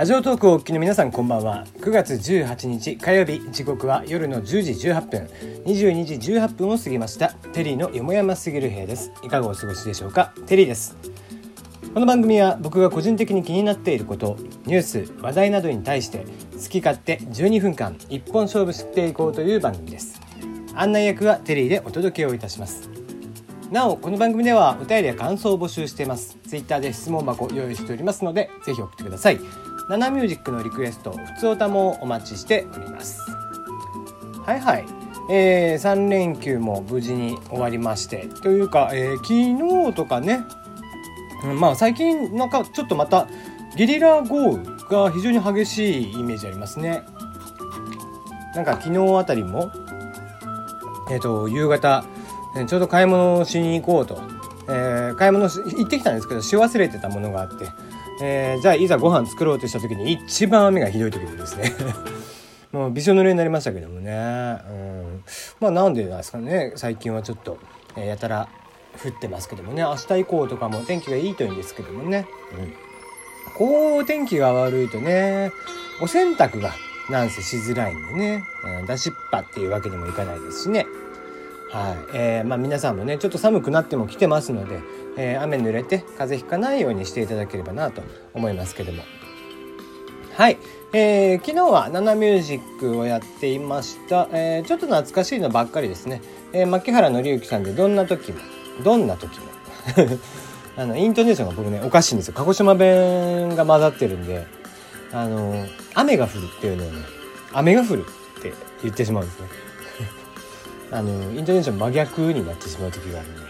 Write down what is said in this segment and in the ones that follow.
ラジオトークをお聞きの皆さんこんばんは。9月18日火曜日時刻は夜の10時18分。22時18分を過ぎました。テリーのよもやますぎる部屋です。いかがお過ごしでしょうか？テリーです。この番組は僕が個人的に気になっていることニュース話題などに対して好き勝手12分間一本勝負していこうという番組です。案内役はテリーでお届けをいたします。なおこの番組ではお便りや感想を募集しています。ツイッターで質問箱を用意しておりますのでぜひ送ってください。ナナミュージックのリクエストふつおたもお待ちしております。はいはい。えー、3連休も無事に終わりましてというか、えー、昨日とかね、うん、まあ最近なんかちょっとまたゲリラ豪雨が非常に激しいイメージありますね。なんか昨日あたりもえっ、ー、と夕方ちょうど買い物しに行こうと、えー、買い物行ってきたんですけどし忘れてたものがあって。えー、じゃあいざご飯作ろうとした時に一番雨がひどい時にですね。もうびしょ濡れになりましたけどもね、うん、まあなんでなんですかね。最近はちょっと、えー、やたら降ってますけどもね。明日以降とかも天気がいいといいんですけどもね、うん、こう天気が悪いとねお洗濯がなんせしづらいんでね、うん、出しっぱっていうわけにもいかないですしねはい、えー、まあ皆さんもねちょっと寒くなっても来てますので、えー、雨濡れて風邪ひかないようにしていただければなと思いますけども。はい、えー、昨日はナナミュージックをやっていました、えー、ちょっと懐かしいのばっかりですね、えー、牧原紀之さんでどんな時もどんな時も。あのイントネーションが僕ねおかしいんですよ。鹿児島弁が混ざってるんであの雨が降るっていうのをね雨が降るって言ってしまうんですね。あのイントネーション真逆になってしまう時があるんで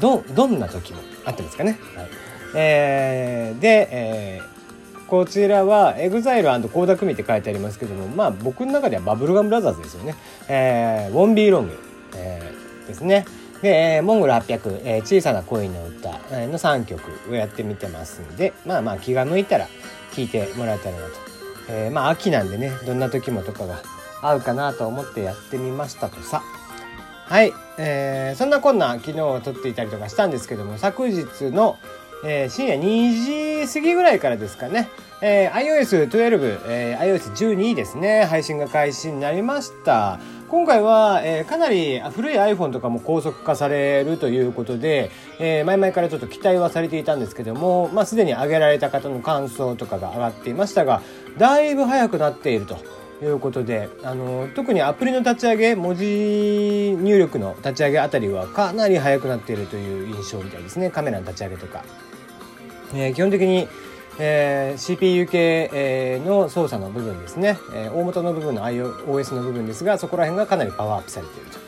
どどんな時もあってますかね。はいえー、で、えー、こちらは EXILE& 倖田來未って書いてありますけどもまあ僕の中ではバブルガムブラザーズですよね。えー、ウォンビーロング、えー、ですね。で、えー、モンゴル800、えー、小さな恋の歌の3曲をやってみてますんでまあまあ気が向いたら聴いてもらえたらなと。えー、まあ秋なんでねどんな時もとかが合うかなと思ってやってみましたとさ。はい、えー、そんなこんな昨日撮っていたりとかしたんですけども昨日の、えー、深夜2時過ぎぐらいからですかね、えー、iOS12、えー、iOS12 ですね。配信が開始になりました。今回は、えー、かなり古い iPhone とかも高速化されるということで、えー、前々からちょっと期待はされていたんですけども、まあ、すでに上げられた方の感想とかが上がっていましたがだいぶ早くなっていると。いうことであの特にアプリの立ち上げ文字入力の立ち上げあたりはかなり速くなっているという印象みたいですね。カメラの立ち上げとか。えー、基本的にえー、CPU 系、えー、の操作の部分ですね、えー、大元の部分の iOS の部分ですがそこら辺がかなりパワーアップされていると。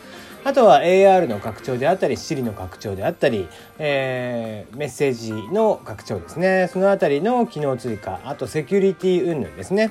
あとは AR の拡張であったり Siri の拡張であったり、えー、メッセージの拡張ですね。そのあたりの機能追加。あとセキュリティ云々ですね。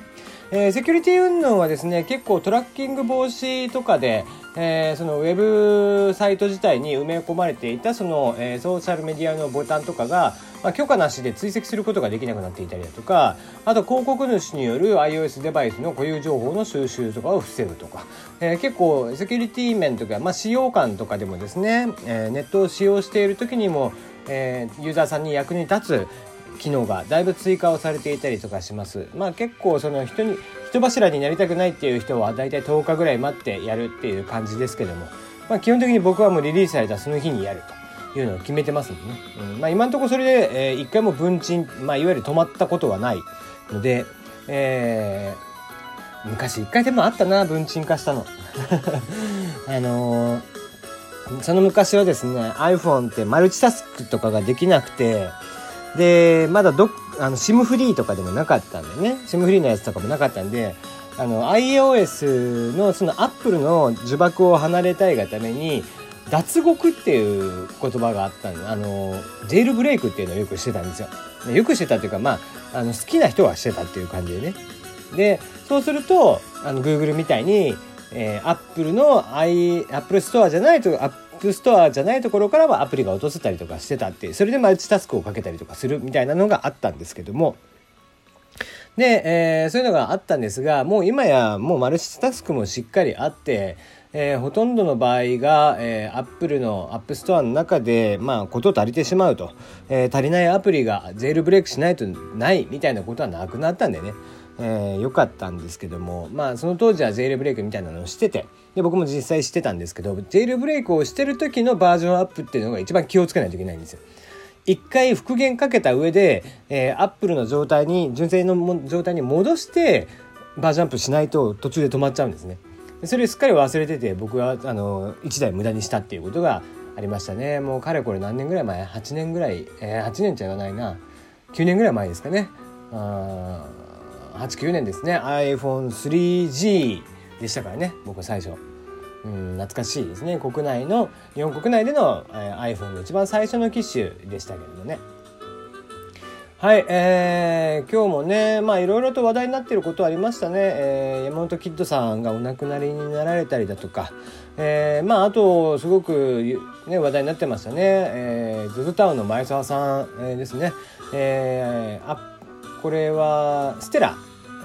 えー、セキュリティ云々はですね結構トラッキング防止とかで、えー、そのウェブサイト自体に埋め込まれていたその、えー、ソーシャルメディアのボタンとかが、まあ、許可なしで追跡することができなくなっていたりだとかあと広告主による iOS デバイスの固有情報の収集とかを防ぐとか、えー、結構セキュリティ面とか、まあ、使用感とかでもですね、えー、ネットを使用している時にもえー、ユーザーさんに役に立つ機能がだいぶ追加をされていたりとかします。まあ結構その人に人柱になりたくないっていう人はだいたい10日ぐらい待ってやるっていう感じですけども、まあ基本的に僕はもうリリースされたその日にやるというのを決めてますんでね。うん、まあ今のところそれで、えー、一回も分賃、まあいわゆる止まったことはないので、えー、昔一回でもあったな、分賃化したの。あのー、その昔はですね、iPhone ってマルチタスクとかができなくて、で、まだど、あの、SIM フリーとかでもなかったんでね、SIM フリーのやつとかもなかったんで、あの、iOS のその Apple の呪縛を離れたいがために、脱獄っていう言葉があったんで、あの、ジェイルブレイクっていうのをよくしてたんですよ。よくしてたっていうか、まあ、あの、好きな人はしてたっていう感じでね。で、そうすると、あの、Google みたいに、えー、Apple の i、Apple Store じゃないと、プストアじゃないところからはアプリが落とせたりとかしてたってそれでマルチタスクをかけたりとかするみたいなのがあったんですけども。で、えー、そういうのがあったんですがもう今やもうマルチタスクもしっかりあって、えー、ほとんどの場合が、えー、Apple の App Store の中で、まあ、こと足りてしまうと、えー、足りないアプリがジェイルブレイクしないとないみたいなことはなくなったんでね、えー、かったんですけども、まあ、その当時はジェイルブレイクみたいなのをしてて。で僕も実際してたんですけどゼールブレイクをしてる時のバージョンアップっていうのが一番気をつけないといけないんですよ。一回復元かけた上で、えー、アップルの状態に純正の状態に戻してバージョンアップしないと途中で止まっちゃうんですね。それすっかり忘れてて僕はあの1台無駄にしたっていうことがありましたね。もうかれこれ何年ぐらい前？8年ぐらい、えー、8年じゃ言わないな。9年ぐらい前ですかね。89年ですね。iPhone3G でしたからね僕最初。うん、懐かしいですね。国内の日本国内での、えー、iPhone の一番最初の機種でしたけれどもね。はい、えー、今日もねまあいろいろと話題になっていることありましたね、えー、山本キッドさんがお亡くなりになられたりだとか、えー、まああとすごく、ね、話題になってましたね、えー、ズズタウンの前澤さん、えー、ですね、えー、あこれはステラ。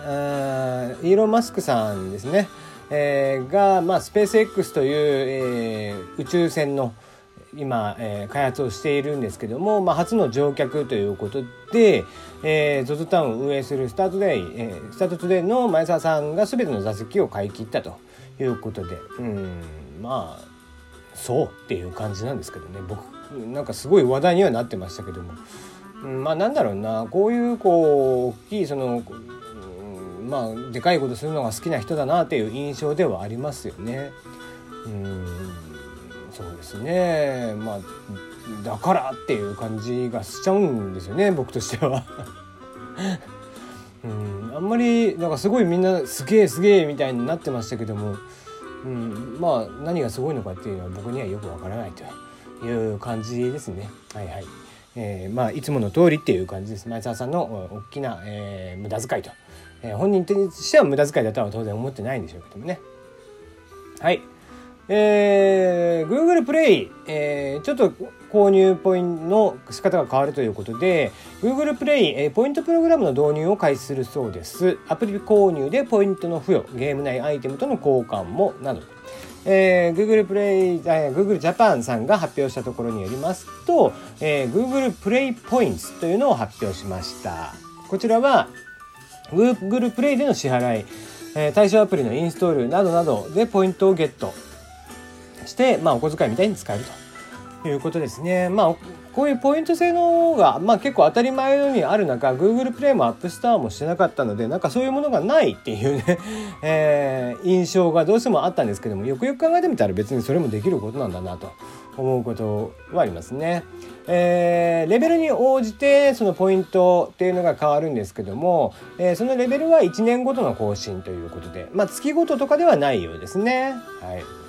イーロン・マスクさんですね、えー、が、まあ、スペース X という、えー、宇宙船の今、えー、開発をしているんですけども、まあ、初の乗客ということで、えー、ZOZO タウンを運営するスタートデイ、えー、スタートトゥデイの前澤さんが全ての座席を買い切ったということでうんまあそうっていう感じなんですけどね。僕なんかすごい話題にはなってましたけども、うん、まあなんだろうな。こういうこう大きいその、まあでかいことするのが好きな人だなっていう印象ではありますよね。うんそうですね。まあだからっていう感じがしちゃうんですよね僕としては。うん、あんまりなんかすごいみんなすげえすげえみたいになってましたけども、うん、まあ何がすごいのかっていうのは僕にはよくわからないという感じですね。はいはい。えー、まあいつもの通りっていう感じです。前澤さんの大きな、えー、無駄遣いと、えー、本人としては無駄遣いだとは当然思ってないんでしょうけどもね。はい。えー、Google プレイ、えー、ちょっと購入ポイントの仕方が変わるということで Google プレイ、えー、ポイントプログラムの導入を開始するそうです。アプリ購入でポイントの付与ゲーム内アイテムとの交換もなど。えー、Google プレイ、えー、Google Japan さんが発表したところによりますと、えー、Google プレイポイントというのを発表しました。こちらは Google プレイでの支払い、え、対象アプリのインストールなどなどでポイントをゲットして、まあ、お小遣いみたいに使えると。いうことですね。まあ、こういうポイント制のが、まあ、結構当たり前のようにある中 Google プレイも App Store もしてなかったのでなんかそういうものがないっていうね えー、印象がどうしてもあったんですけどもよくよく考えてみたら別にそれもできることなんだなと思うことはありますね。えー、レベルに応じてそのポイントっていうのが変わるんですけども、えー、そのレベルは1年ごとの更新ということで、まあ、月ごととかではないようですね。はい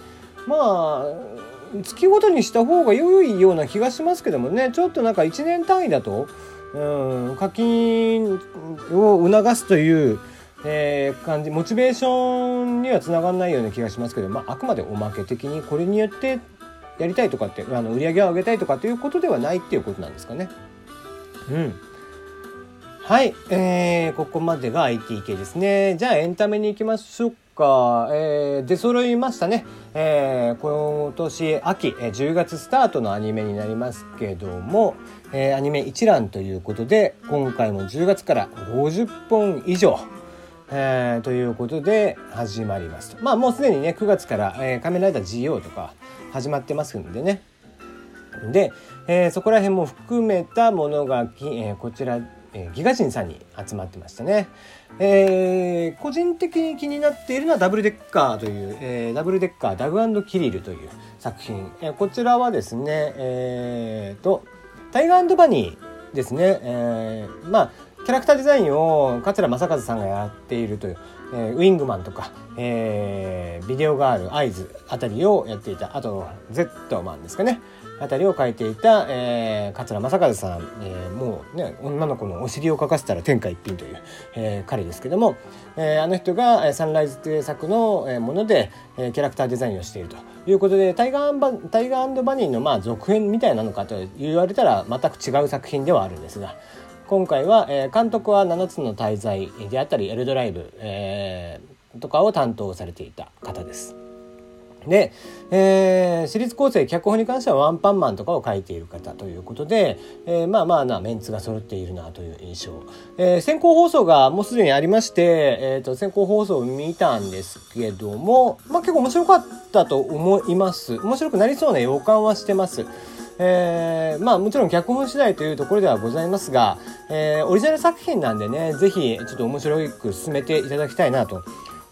まあ月ごとにした方が良いような気がしますけどもね。ちょっとなんか1年単位だと、うん、課金を促すという、えー、感じ。モチベーションにはつながらないような気がしますけど、まあ、あくまでおまけ的にこれによってやりたいとかってあの売り上げを上げたいとかっていうことではないっていうことなんですかね。うん。はい、えー、ここまでが IT 系ですね。じゃあエンタメに行きましょうか、えー、出揃いましたね、えー、今年秋、10月スタートのアニメになりますけども、えー、アニメ一覧ということで今回も10月から50本以上、えー、ということで始まります。とまあもうすでにね9月から「えー、仮面ライダー GO」とか始まってますんでね。で、えー、そこら辺も含めたものが、えー、こちらえー、ギガ人さんに集まってましたね。えー、個人的に気になっているのはダブルデッカーという、えー、ダブルデッカーダグキリルという作品。え、こちらはですね、えーと、タイガーバニーですね。え、まあ、キャラクターデザインを桂正和さんがやっているという、えー、ウィングマンとか、えー、ビデオガール、アイズあたりをやっていた、あと、ゼットマンですかね。あたりを書いていた、えー、桂正和さん、えー、もうね女の子のお尻を描かせたら天下一品という、えー、彼ですけども、えー、あの人がサンライズ制作のもので、えー、キャラクターデザインをしているということでタイガーバタイガーバニーのまあ続編みたいなのかと言われたら全く違う作品ではあるんですが今回は、え、監督は7つの大罪であったりエルドライブ、え、とかを担当されていた方です。で、えー、私立構成脚本に関してはワンパンマンとかを書いている方ということで、えー、まあまあなメンツが揃っているなという印象、えー、先行放送がもうすでにありまして、えーと、先行放送を見たんですけども、まあ、結構面白かったと思います面白くなりそうな予感はしてます。えー、まあもちろん脚本次第というところではございますが、えー、オリジナル作品なんでね是非ちょっと面白く進めていただきたいなと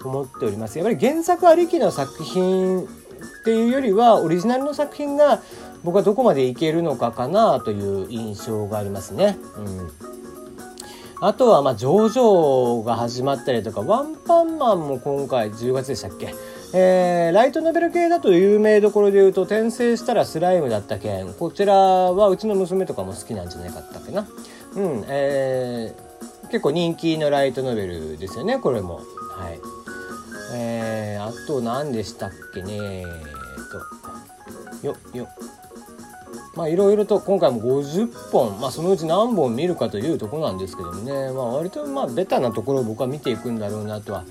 思っております。やっぱり原作ありきの作品っていうよりはオリジナルの作品が僕はどこまでいけるのかかなという印象がありますね。うん。あとは、まあ、ジョジョが始まったりとか、ワンパンマンも今回10月でしたっけ？えー、ライトノベル系だと有名どころで言うと転生したらスライムだったけんこちらはうちの娘とかも好きなんじゃないかったっけな。うんえー、結構人気のライトノベルですよねこれも。はい。えー、あと何でしたっけね。えっとよよ。まあいろいろと今回も50本、まあ、そのうち何本見るかというとこなんですけどもね、まあ、割とまあベタなところを僕は見ていくんだろうなとは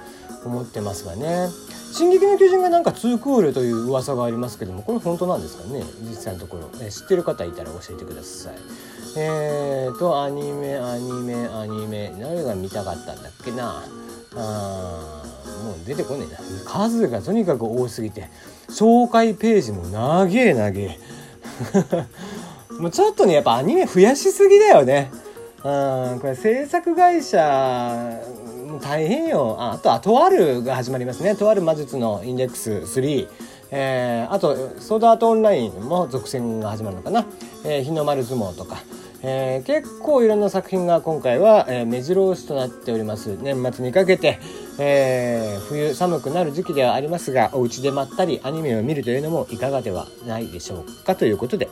思ってますがね「進撃の巨人」がなんか2クールという噂がありますけどもこれ本当なんですかね実際のところ、え知ってる方いたら教えてください。えーとアニメアニメアニメ。誰が見たかったんだっけな？あもう出てこねえな。数がとにかく多すぎて。紹介ページも長え長え。もうちょっとねやっぱアニメ増やしすぎだよね。うんこれ制作会社大変よ。ああとはとあるが始まりますね。とある魔術のインデックス3えー、あとソードアートオンラインも続編が始まるのかな、えー、日の丸相撲とか、えー、結構いろんな作品が今回は、えー、目白押しとなっております。年末にかけて、えー、冬寒くなる時期ではありますがお家でまったりアニメを見るというのもいかがではないでしょうか。ということで。